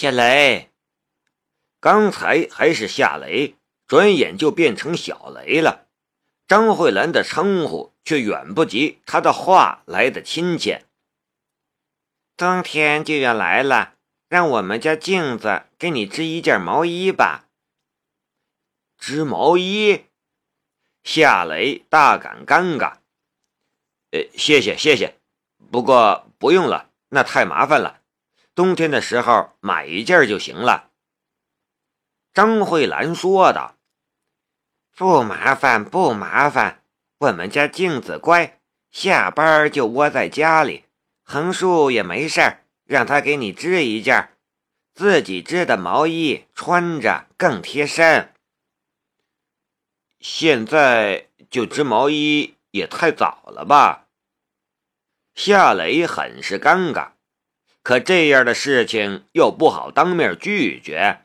夏雷，刚才还是夏雷，转眼就变成小雷了。张慧兰的称呼却远不及他的话来的亲切。冬天就要来了，让我们家镜子给你织一件毛衣吧。织毛衣？夏雷大感尴尬。呃，谢谢谢谢，不过不用了，那太麻烦了。冬天的时候买一件就行了。张慧兰说道：“不麻烦，不麻烦。我们家镜子乖，下班就窝在家里，横竖也没事儿。让他给你织一件，自己织的毛衣穿着更贴身。现在就织毛衣也太早了吧？”夏雷很是尴尬。可这样的事情又不好当面拒绝。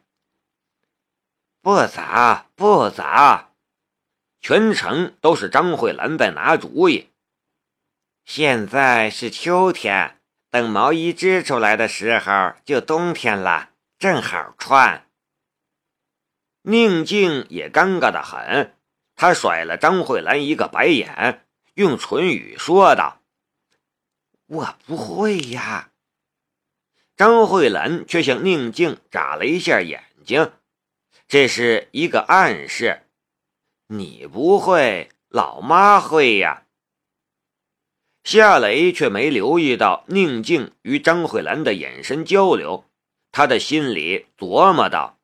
不早，不早，全程都是张慧兰在拿主意。现在是秋天，等毛衣织出来的时候就冬天了，正好穿。宁静也尴尬的很，他甩了张慧兰一个白眼，用唇语说道：“我不会呀。”张慧兰却向宁静眨了一下眼睛，这是一个暗示。你不会，老妈会呀。夏雷却没留意到宁静与张慧兰的眼神交流，他的心里琢磨道：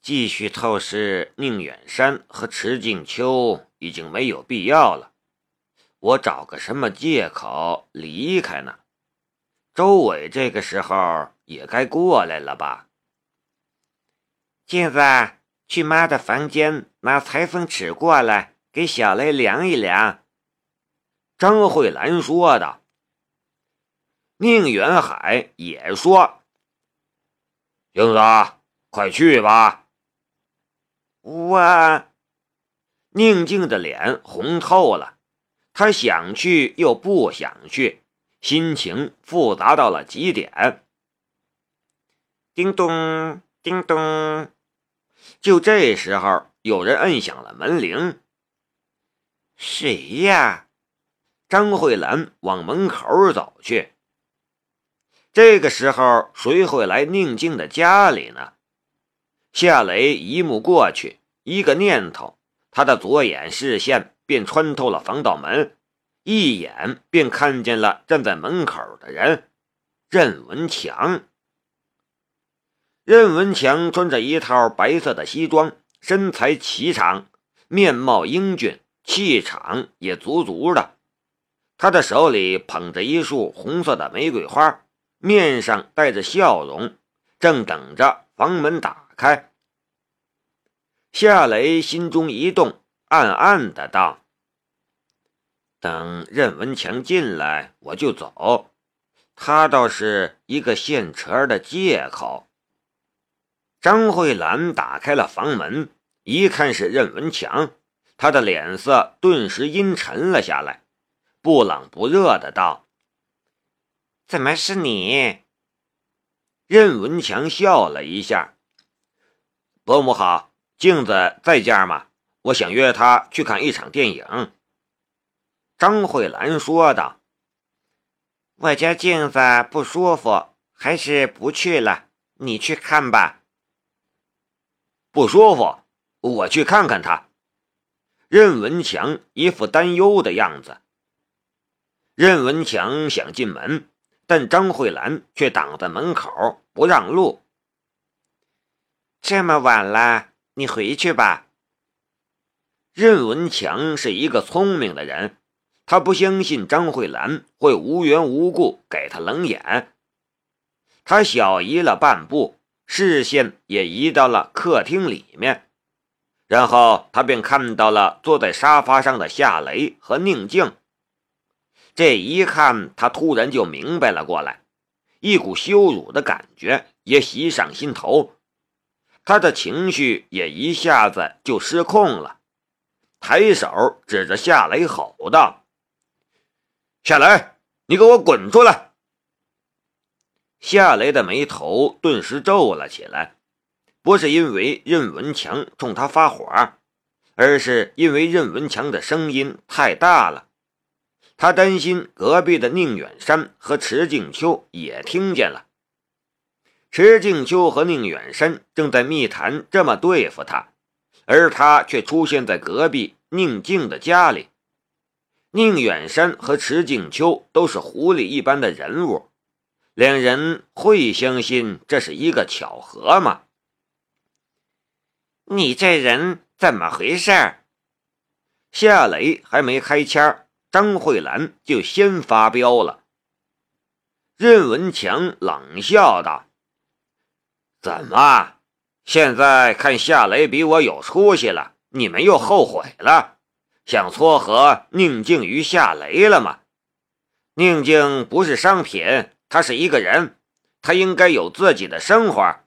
继续透视宁远山和池静秋已经没有必要了，我找个什么借口离开呢？周伟这个时候也该过来了吧？镜子，去妈的房间拿裁缝尺过来，给小雷量一量。张慧兰说道。宁远海也说：“镜子，快去吧。”我……宁静的脸红透了，她想去又不想去。心情复杂到了极点。叮咚，叮咚，就这时候，有人摁响了门铃。谁呀？张慧兰往门口走去。这个时候，谁会来宁静的家里呢？夏雷一目过去，一个念头，他的左眼视线便穿透了防盗门。一眼便看见了站在门口的人，任文强。任文强穿着一套白色的西装，身材颀长，面貌英俊，气场也足足的。他的手里捧着一束红色的玫瑰花，面上带着笑容，正等着房门打开。夏雷心中一动，暗暗的道。等任文强进来，我就走。他倒是一个现成的借口。张慧兰打开了房门，一看是任文强，他的脸色顿时阴沉了下来，不冷不热的道：“怎么是你？”任文强笑了一下：“伯母好，镜子在家吗？我想约她去看一场电影。”张慧兰说道：“我家镜子不舒服，还是不去了。你去看吧。”不舒服，我去看看他。任文强一副担忧的样子。任文强想进门，但张慧兰却挡在门口不让路。这么晚了，你回去吧。任文强是一个聪明的人。他不相信张慧兰会无缘无故给他冷眼。他小移了半步，视线也移到了客厅里面，然后他便看到了坐在沙发上的夏雷和宁静。这一看，他突然就明白了过来，一股羞辱的感觉也袭上心头，他的情绪也一下子就失控了，抬手指着夏雷吼道。夏雷，你给我滚出来！夏雷的眉头顿时皱了起来，不是因为任文强冲他发火，而是因为任文强的声音太大了。他担心隔壁的宁远山和池静秋也听见了。池静秋和宁远山正在密谈这么对付他，而他却出现在隔壁宁静的家里。宁远山和池静秋都是狐狸一般的人物，两人会相信这是一个巧合吗？你这人怎么回事？夏雷还没开腔，张慧兰就先发飙了。任文强冷笑道。怎么？现在看夏雷比我有出息了，你们又后悔了，想撮合宁静与夏雷了吗？宁静不是商品，她是一个人，她应该有自己的生活。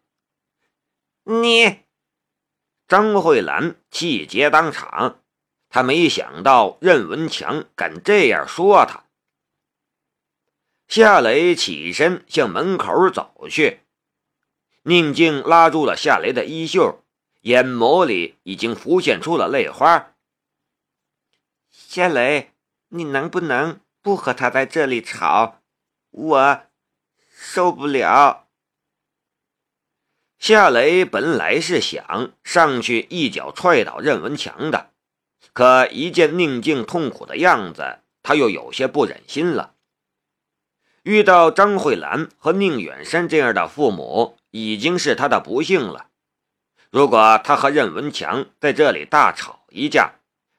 你，张慧兰气结当场，她没想到任文强敢这样说她。夏雷起身向门口走去。宁静拉住了夏雷的衣袖，眼眸里已经浮现出了泪花。夏雷，你能不能不和他在这里吵？我受不了。夏雷本来是想上去一脚踹倒任文强的，可一见宁静痛苦的样子，他又有些不忍心了。遇到张慧兰和宁远山这样的父母。已经是他的不幸了。如果他和任文强在这里大吵一架，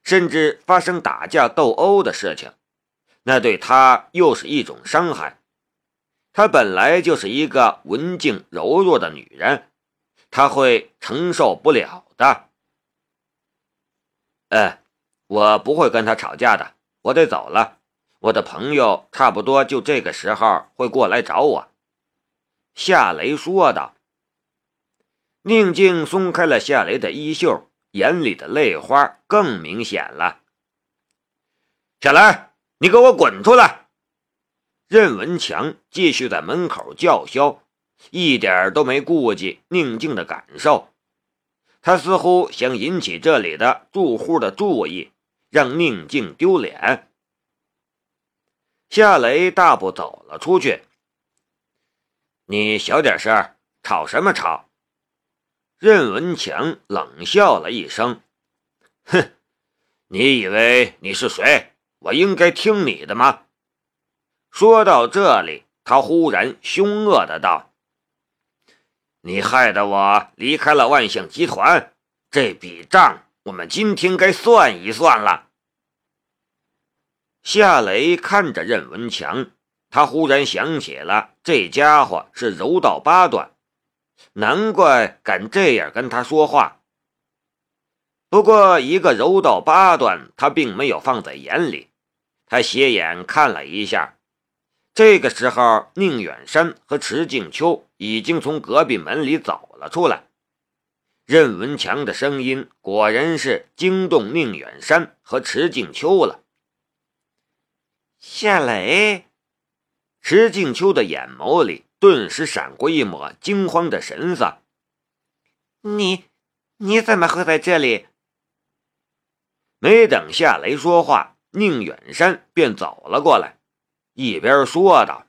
甚至发生打架斗殴的事情，那对他又是一种伤害。她本来就是一个文静柔弱的女人，她会承受不了的。哎，我不会跟他吵架的，我得走了。我的朋友差不多就这个时候会过来找我。夏雷说道。宁静松开了夏雷的衣袖，眼里的泪花更明显了。夏雷，你给我滚出来！任文强继续在门口叫嚣，一点都没顾及宁静的感受。他似乎想引起这里的住户的注意，让宁静丢脸。夏雷大步走了出去。你小点声，吵什么吵？任文强冷笑了一声：“哼，你以为你是谁？我应该听你的吗？”说到这里，他忽然凶恶的道：“你害得我离开了万象集团，这笔账我们今天该算一算了。”夏雷看着任文强。他忽然想起了，这家伙是柔道八段，难怪敢这样跟他说话。不过，一个柔道八段，他并没有放在眼里。他斜眼看了一下，这个时候，宁远山和池静秋已经从隔壁门里走了出来。任文强的声音果然是惊动宁远山和池静秋了。夏雷。池静秋的眼眸里顿时闪过一抹惊慌的神色。你，你怎么会在这里？没等夏雷说话，宁远山便走了过来，一边说道：“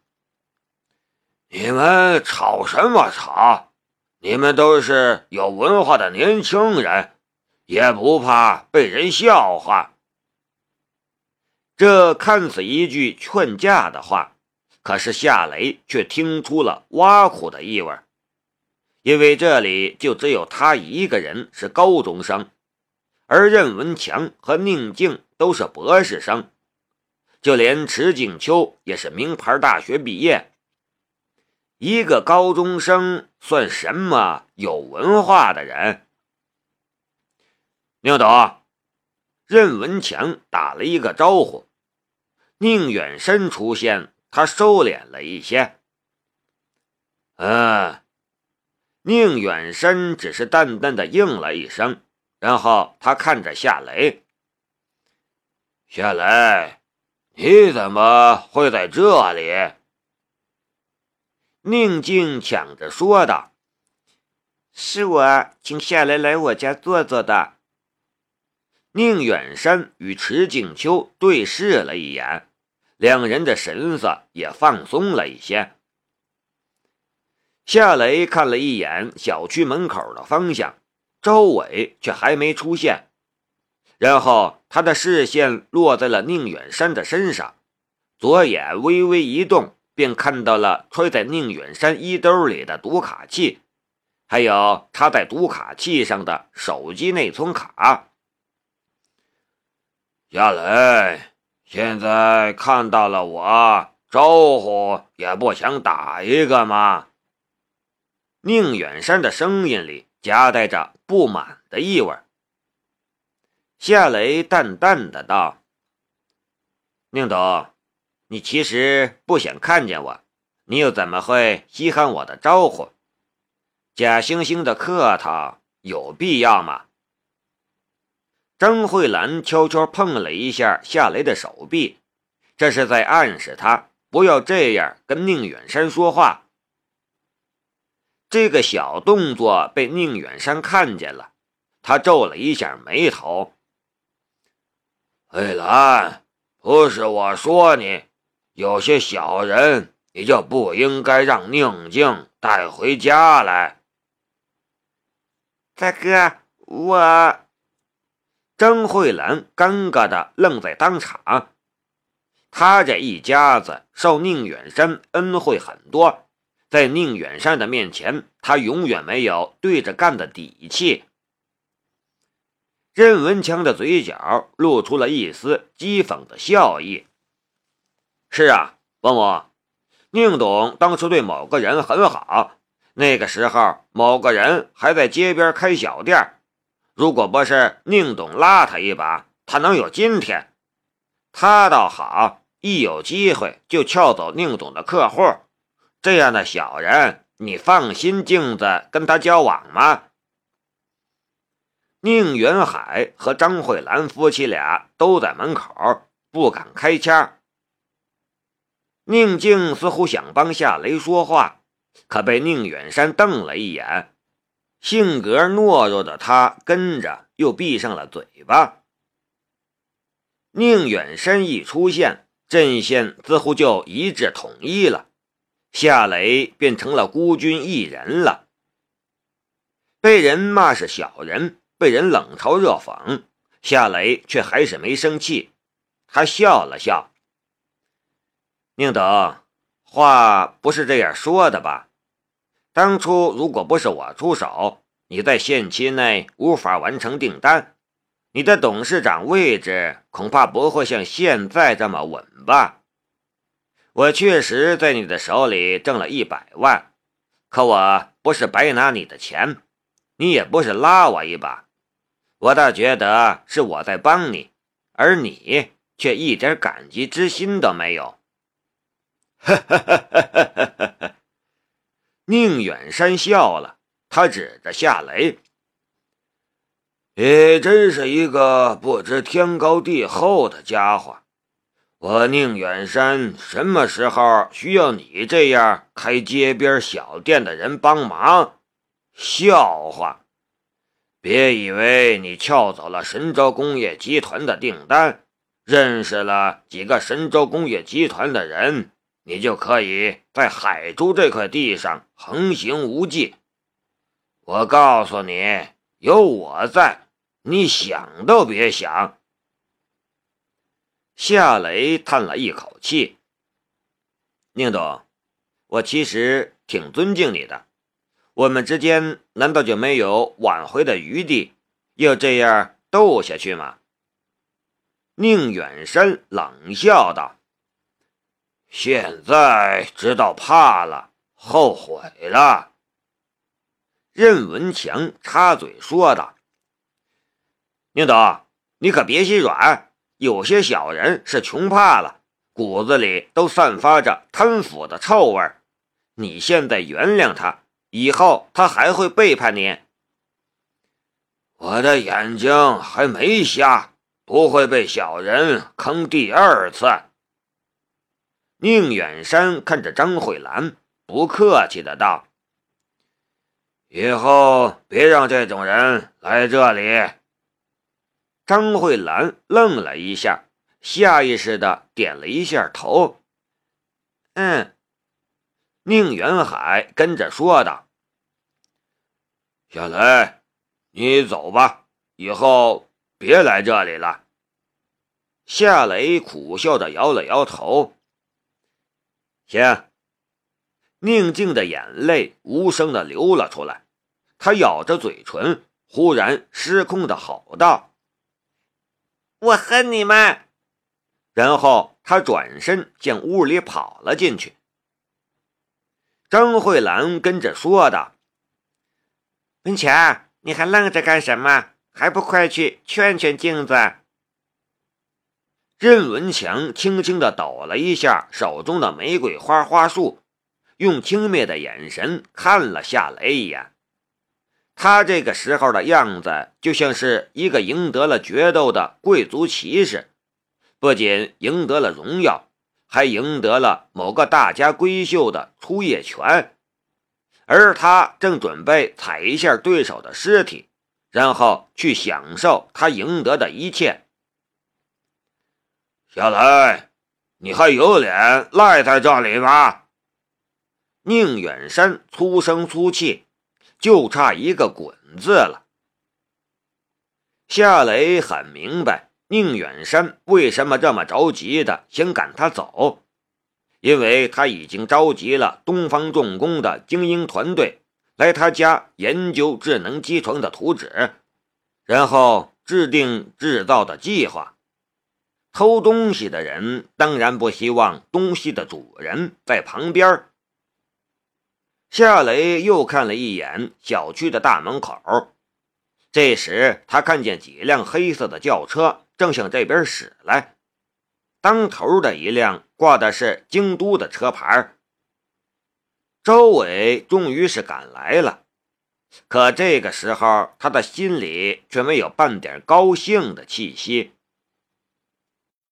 你们吵什么吵？你们都是有文化的年轻人，也不怕被人笑话。”这看似一句劝架的话。可是夏雷却听出了挖苦的意味，因为这里就只有他一个人是高中生，而任文强和宁静都是博士生，就连池景秋也是名牌大学毕业。一个高中生算什么有文化的人？宁董，任文强打了一个招呼，宁远山出现。他收敛了一些。嗯，宁远山只是淡淡的应了一声，然后他看着夏雷：“夏雷，你怎么会在这里？”宁静抢着说道：“是我请夏雷来我家坐坐的。”宁远山与池景秋对视了一眼，两人的神色也放松了一些。夏雷看了一眼小区门口的方向，周伟却还没出现。然后他的视线落在了宁远山的身上，左眼微微一动，便看到了揣在宁远山衣兜里的读卡器，还有插在读卡器上的手机内存卡。夏雷，现在看到了我，招呼也不想打一个吗？宁远山的声音里夹带着不满的意味。夏雷淡淡的道：“宁董，你其实不想看见我，你又怎么会稀罕我的招呼？假惺惺的客套有必要吗？”张慧兰悄悄碰了一下夏雷的手臂，这是在暗示他不要这样跟宁远山说话。这个小动作被宁远山看见了，他皱了一下眉头。慧兰，不是我说你，有些小人你就不应该让宁静带回家来。大哥，我……张慧兰尴尬的愣在当场。他这一家子受宁远山恩惠很多，在宁远山的面前，他永远没有对着干的底气。任文强的嘴角露出了一丝讥讽的笑意。是啊，王母，宁董当初对某个人很好，那个时候某个人还在街边开小店，如果不是宁董拉他一把，他能有今天？他倒好，一有机会就撬走宁董的客户，这样的小人，你放心镜子跟他交往吗？宁远海和张慧兰夫妻俩都在门口，不敢开腔。宁静似乎想帮夏雷说话，可被宁远山瞪了一眼。性格懦弱的他跟着又闭上了嘴巴。宁远山一出现，阵线似乎就一致统一了，夏雷变成了孤军一人了。被人骂是小人。被人冷嘲热讽，夏雷却还是没生气，他笑了笑。宁德，话不是这样说的吧？当初如果不是我出手，你在限期内无法完成订单，你的董事长位置恐怕不会像现在这么稳吧？我确实在你的手里挣了一百万，可我不是白拿你的钱，你也不是拉我一把。我倒觉得是我在帮你，而你却一点感激之心都没有。哈哈哈哈哈！宁远山笑了，他指着夏雷：“你真是一个不知天高地厚的家伙！我宁远山什么时候需要你这样开街边小店的人帮忙？笑话！”别以为你撬走了神州工业集团的订单，认识了几个神州工业集团的人，你就可以在海珠这块地上横行无忌。我告诉你，有我在，你想都别想。夏雷叹了一口气：“宁总，我其实挺尊敬你的。”我们之间难道就没有挽回的余地？要这样斗下去吗？宁远山冷笑道：“现在知道怕了，后悔了。”任文强插嘴说道：“宁总，你可别心软，有些小人是穷怕了，骨子里都散发着贪腐的臭味你现在原谅他。”以后他还会背叛你。我的眼睛还没瞎，不会被小人坑第二次。宁远山看着张慧兰，不客气的道：“以后别让这种人来这里。”张慧兰愣了一下，下意识的点了一下头。嗯，宁远海跟着说道：“小雷，你走吧，以后别来这里了。”夏雷苦笑着摇了摇头。行。宁静的眼泪无声的流了出来，他咬着嘴唇，忽然失控的吼道：“我恨你们！”然后他转身向屋里跑了进去。张慧兰跟着说道：“文强，你还愣着干什么？还不快去劝劝镜子！”任文强轻轻的抖了一下手中的玫瑰花花束，用轻蔑的眼神看了夏雷一眼。他这个时候的样子，就像是一个赢得了决斗的贵族骑士，不仅赢得了荣耀，还赢得了某个大家闺秀的出夜权。而他正准备踩一下对手的尸体，然后去享受他赢得的一切。小雷，你还有脸赖在这里吗？宁远山粗声粗气，就差一个滚字了。夏雷很明白宁远山为什么这么着急的想赶他走，因为他已经召集了东方重工的精英团队来他家研究智能机床的图纸，然后制定制造的计划。偷东西的人当然不希望东西的主人在旁边。夏雷又看了一眼小区的大门口，这时他看见几辆黑色的轿车正向这边驶来，当头的一辆挂的是京都的车牌。周伟终于是赶来了，可这个时候他的心里却没有半点高兴的气息。